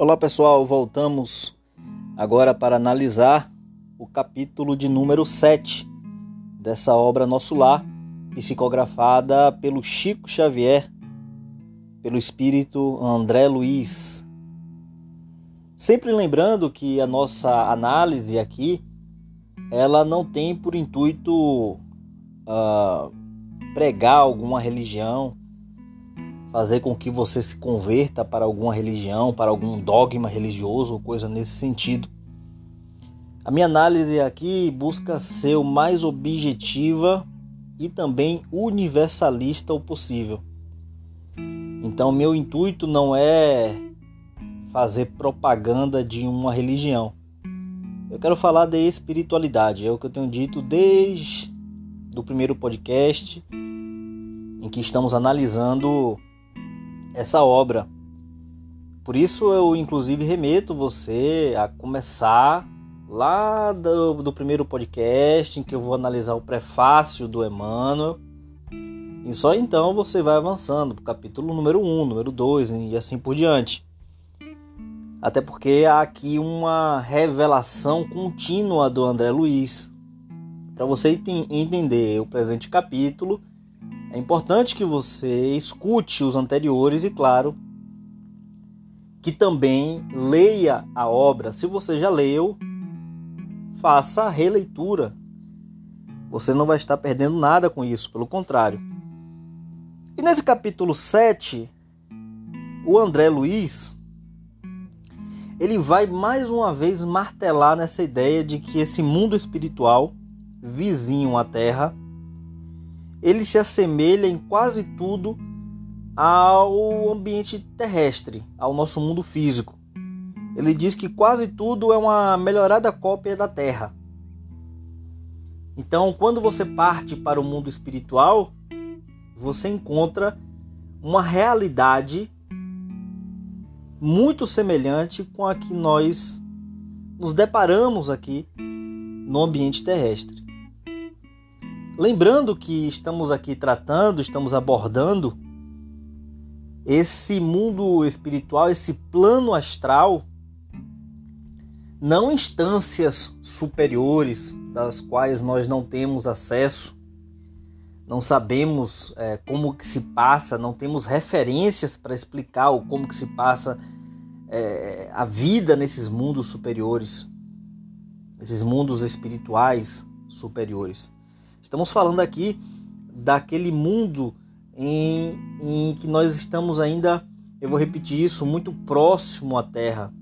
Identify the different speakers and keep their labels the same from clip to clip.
Speaker 1: Olá pessoal, voltamos agora para analisar o capítulo de número 7 dessa obra Nosso Lar, psicografada pelo Chico Xavier, pelo espírito André Luiz. Sempre lembrando que a nossa análise aqui, ela não tem por intuito uh, pregar alguma religião, fazer com que você se converta para alguma religião, para algum dogma religioso ou coisa nesse sentido. A minha análise aqui busca ser o mais objetiva e também universalista o possível. Então, meu intuito não é fazer propaganda de uma religião. Eu quero falar de espiritualidade, é o que eu tenho dito desde o primeiro podcast em que estamos analisando essa obra. Por isso eu inclusive remeto você a começar lá do, do primeiro podcast em que eu vou analisar o prefácio do Emmanuel. E só então você vai avançando para o capítulo número 1, número 2 e assim por diante. Até porque há aqui uma revelação contínua do André Luiz. Para você entender o presente capítulo, é importante que você escute os anteriores e, claro, que também leia a obra. Se você já leu, faça a releitura. Você não vai estar perdendo nada com isso, pelo contrário. E nesse capítulo 7, o André Luiz ele vai mais uma vez martelar nessa ideia de que esse mundo espiritual vizinho à Terra ele se assemelha em quase tudo ao ambiente terrestre, ao nosso mundo físico. Ele diz que quase tudo é uma melhorada cópia da Terra. Então, quando você parte para o mundo espiritual, você encontra uma realidade muito semelhante com a que nós nos deparamos aqui no ambiente terrestre. Lembrando que estamos aqui tratando, estamos abordando esse mundo espiritual, esse plano astral, não instâncias superiores das quais nós não temos acesso, não sabemos é, como que se passa, não temos referências para explicar o como que se passa é, a vida nesses mundos superiores, esses mundos espirituais superiores. Estamos falando aqui daquele mundo em, em que nós estamos ainda, eu vou repetir isso, muito próximo à Terra.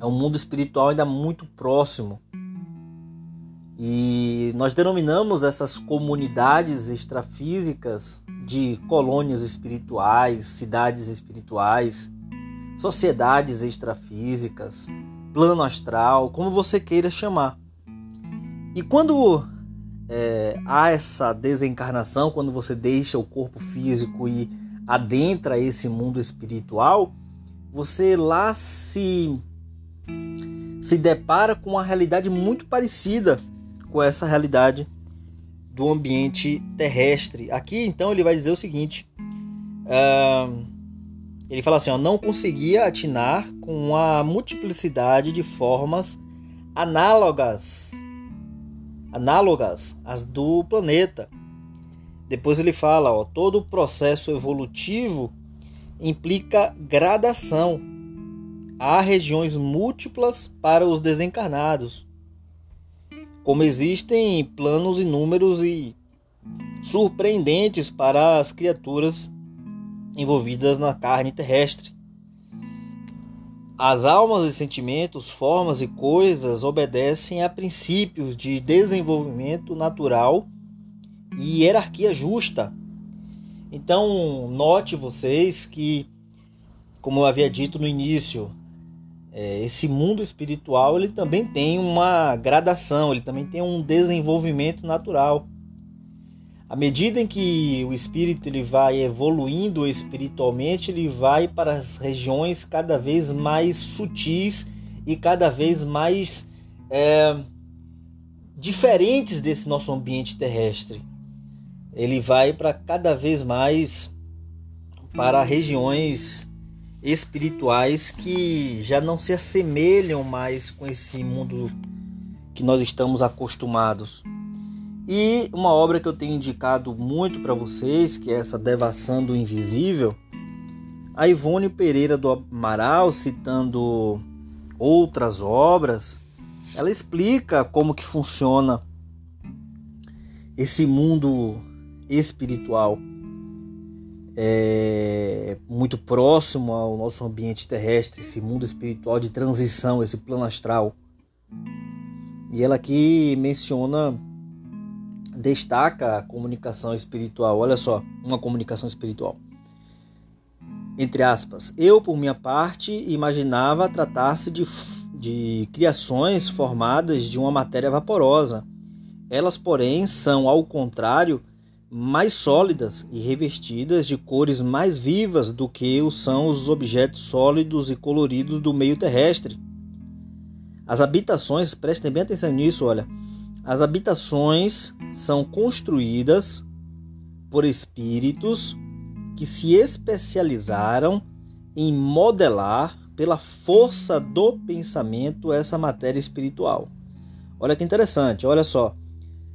Speaker 1: É um mundo espiritual ainda muito próximo. E nós denominamos essas comunidades extrafísicas de colônias espirituais, cidades espirituais, sociedades extrafísicas, plano astral, como você queira chamar. E quando é, há essa desencarnação, quando você deixa o corpo físico e adentra esse mundo espiritual, você lá se se depara com uma realidade muito parecida com essa realidade do ambiente terrestre. Aqui então ele vai dizer o seguinte: uh, ele fala assim, ó, não conseguia atinar com a multiplicidade de formas análogas análogas às do planeta. Depois ele fala, ó, todo o processo evolutivo implica gradação. Há regiões múltiplas para os desencarnados. Como existem planos inúmeros e surpreendentes para as criaturas envolvidas na carne terrestre. As almas e sentimentos, formas e coisas obedecem a princípios de desenvolvimento natural e hierarquia justa. Então, note vocês que, como eu havia dito no início, é, esse mundo espiritual ele também tem uma gradação, ele também tem um desenvolvimento natural. À medida em que o espírito ele vai evoluindo espiritualmente, ele vai para as regiões cada vez mais sutis e cada vez mais é, diferentes desse nosso ambiente terrestre. Ele vai para cada vez mais para regiões espirituais que já não se assemelham mais com esse mundo que nós estamos acostumados. E uma obra que eu tenho indicado muito para vocês, que é essa Devação do Invisível, a Ivone Pereira do Amaral, citando outras obras, ela explica como que funciona esse mundo espiritual é muito próximo ao nosso ambiente terrestre, esse mundo espiritual de transição, esse plano astral. E ela aqui menciona, destaca a comunicação espiritual. Olha só, uma comunicação espiritual. Entre aspas, eu, por minha parte, imaginava tratar-se de, de criações formadas de uma matéria vaporosa. Elas, porém, são, ao contrário, mais sólidas e revestidas de cores mais vivas do que são os objetos sólidos e coloridos do meio terrestre. As habitações, prestem bem atenção nisso, olha. As habitações são construídas por espíritos que se especializaram em modelar pela força do pensamento essa matéria espiritual. Olha que interessante, olha só.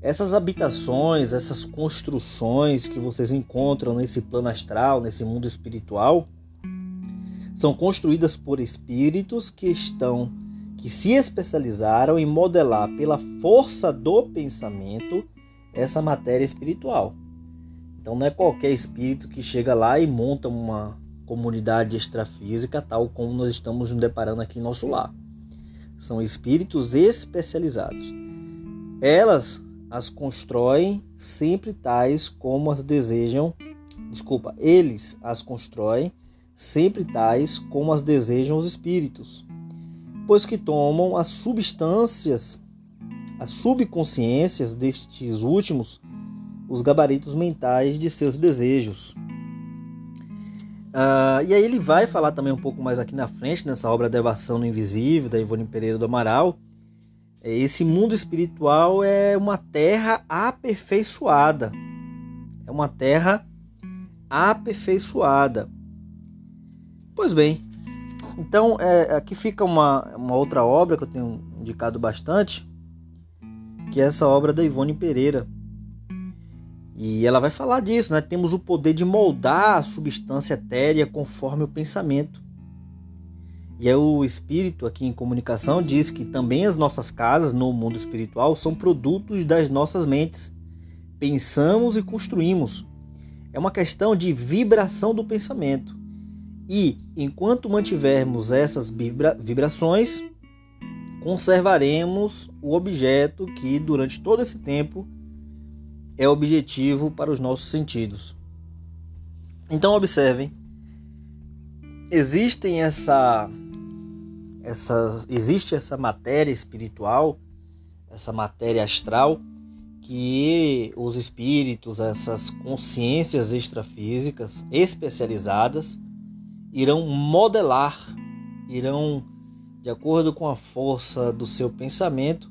Speaker 1: Essas habitações, essas construções que vocês encontram nesse plano astral, nesse mundo espiritual, são construídas por espíritos que estão que se especializaram em modelar pela força do pensamento essa matéria espiritual. Então não é qualquer espírito que chega lá e monta uma comunidade extrafísica tal como nós estamos nos deparando aqui em nosso lar. São espíritos especializados. Elas as constroem sempre tais como as desejam. Desculpa, eles as constroem sempre tais como as desejam os espíritos, pois que tomam as substâncias, as subconsciências destes últimos, os gabaritos mentais de seus desejos. Uh, e aí ele vai falar também um pouco mais aqui na frente, nessa obra Devação no Invisível, da Ivone Pereira do Amaral, esse mundo espiritual é uma terra aperfeiçoada. É uma terra aperfeiçoada. Pois bem, então é, aqui fica uma, uma outra obra que eu tenho indicado bastante, que é essa obra da Ivone Pereira. E ela vai falar disso, né? Temos o poder de moldar a substância etérea conforme o pensamento. E o espírito aqui em comunicação diz que também as nossas casas no mundo espiritual são produtos das nossas mentes. Pensamos e construímos. É uma questão de vibração do pensamento. E enquanto mantivermos essas vibra vibrações, conservaremos o objeto que durante todo esse tempo é objetivo para os nossos sentidos. Então observem, existem essa essa, existe essa matéria espiritual, essa matéria astral, que os espíritos, essas consciências extrafísicas especializadas, irão modelar, irão, de acordo com a força do seu pensamento,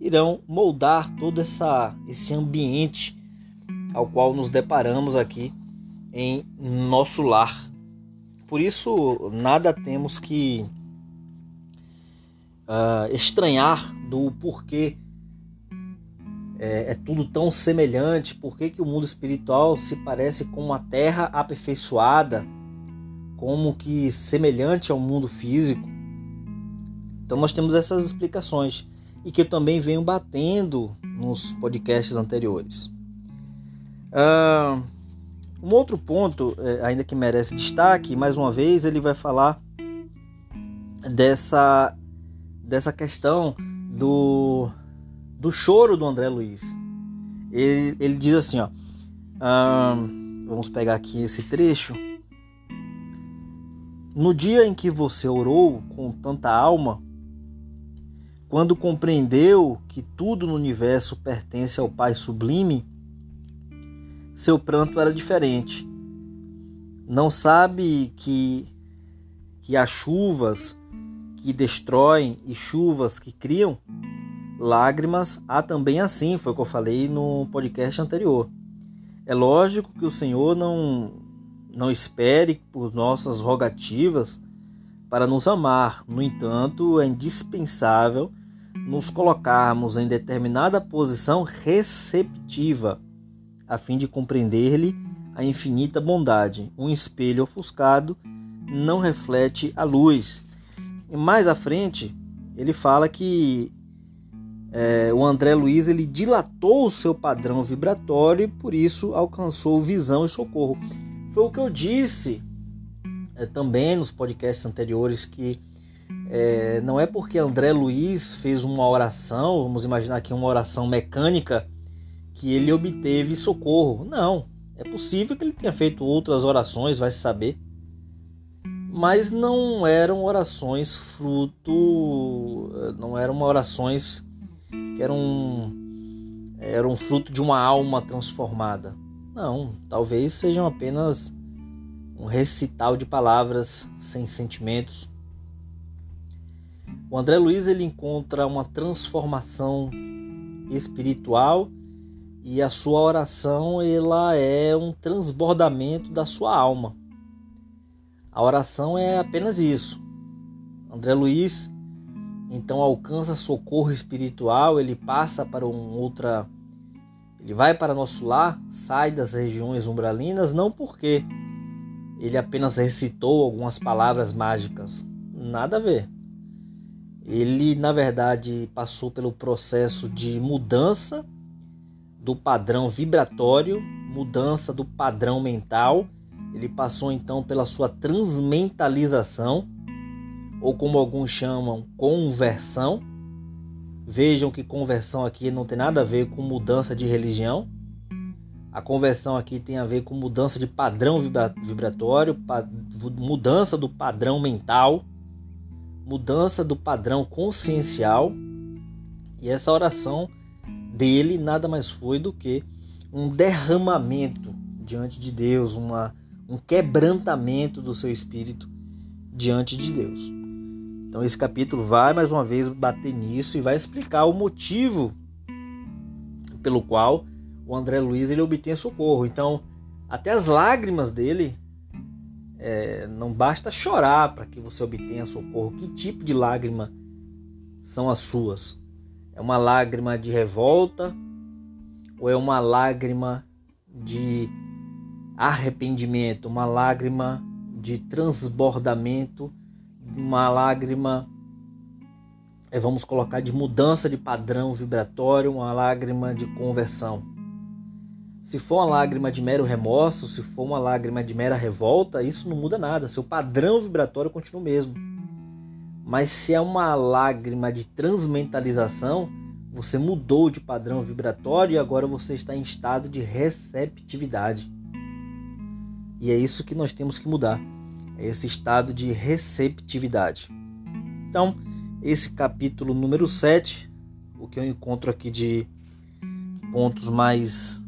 Speaker 1: irão moldar todo essa, esse ambiente ao qual nos deparamos aqui em nosso lar. Por isso, nada temos que uh, estranhar do porquê é, é, tudo tão semelhante, por que o mundo espiritual se parece com uma terra aperfeiçoada, como que semelhante ao mundo físico. Então nós temos essas explicações e que eu também venho batendo nos podcasts anteriores. Uh, um outro ponto, é, ainda que merece destaque, mais uma vez ele vai falar dessa dessa questão do, do choro do André Luiz. Ele, ele diz assim, ó, vamos pegar aqui esse trecho. No dia em que você orou com tanta alma, quando compreendeu que tudo no universo pertence ao Pai Sublime, seu pranto era diferente. Não sabe que, que as chuvas que destroem e chuvas que criam, lágrimas há também assim, foi o que eu falei no podcast anterior. É lógico que o Senhor não, não espere por nossas rogativas para nos amar. No entanto, é indispensável nos colocarmos em determinada posição receptiva, a fim de compreender-lhe a infinita bondade. Um espelho ofuscado não reflete a luz. E mais à frente, ele fala que é, o André Luiz ele dilatou o seu padrão vibratório e por isso alcançou visão e socorro. Foi o que eu disse é, também nos podcasts anteriores que é, não é porque André Luiz fez uma oração, vamos imaginar aqui uma oração mecânica, que ele obteve socorro. Não, é possível que ele tenha feito outras orações, vai se saber. Mas não eram orações fruto, não eram orações que eram, eram fruto de uma alma transformada. Não, talvez sejam apenas um recital de palavras sem sentimentos. O André Luiz ele encontra uma transformação espiritual e a sua oração ela é um transbordamento da sua alma. A oração é apenas isso. André Luiz então alcança socorro espiritual, ele passa para um outra ele vai para nosso lar, sai das regiões umbralinas não porque ele apenas recitou algumas palavras mágicas, nada a ver. Ele, na verdade, passou pelo processo de mudança do padrão vibratório, mudança do padrão mental. Ele passou então pela sua transmentalização, ou como alguns chamam, conversão. Vejam que conversão aqui não tem nada a ver com mudança de religião. A conversão aqui tem a ver com mudança de padrão vibratório, mudança do padrão mental, mudança do padrão consciencial. E essa oração dele nada mais foi do que um derramamento diante de Deus, uma, um quebrantamento do seu espírito diante de Deus. Então esse capítulo vai mais uma vez bater nisso e vai explicar o motivo pelo qual o André Luiz ele obtém socorro. Então até as lágrimas dele é, não basta chorar para que você obtenha socorro. Que tipo de lágrima são as suas? É uma lágrima de revolta ou é uma lágrima de arrependimento, uma lágrima de transbordamento, uma lágrima, é, vamos colocar, de mudança de padrão vibratório, uma lágrima de conversão. Se for uma lágrima de mero remorso, se for uma lágrima de mera revolta, isso não muda nada, seu padrão vibratório continua o mesmo. Mas se é uma lágrima de transmentalização, você mudou de padrão vibratório e agora você está em estado de receptividade. E é isso que nós temos que mudar. Esse estado de receptividade. Então, esse capítulo número 7, o que eu encontro aqui de pontos mais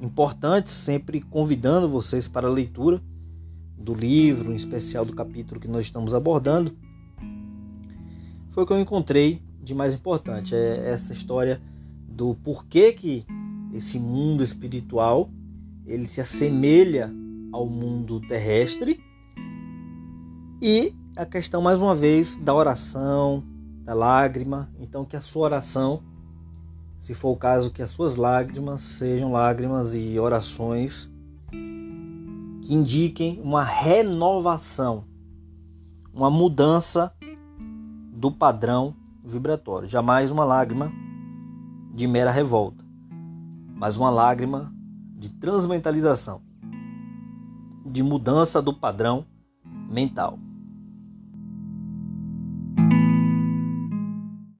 Speaker 1: importantes, sempre convidando vocês para a leitura do livro, em especial do capítulo que nós estamos abordando foi o que eu encontrei de mais importante. É essa história do porquê que esse mundo espiritual ele se assemelha ao mundo terrestre e a questão mais uma vez da oração, da lágrima. Então que a sua oração, se for o caso, que as suas lágrimas sejam lágrimas e orações que indiquem uma renovação, uma mudança do padrão vibratório. Jamais uma lágrima de mera revolta, mas uma lágrima de transmentalização, de mudança do padrão mental.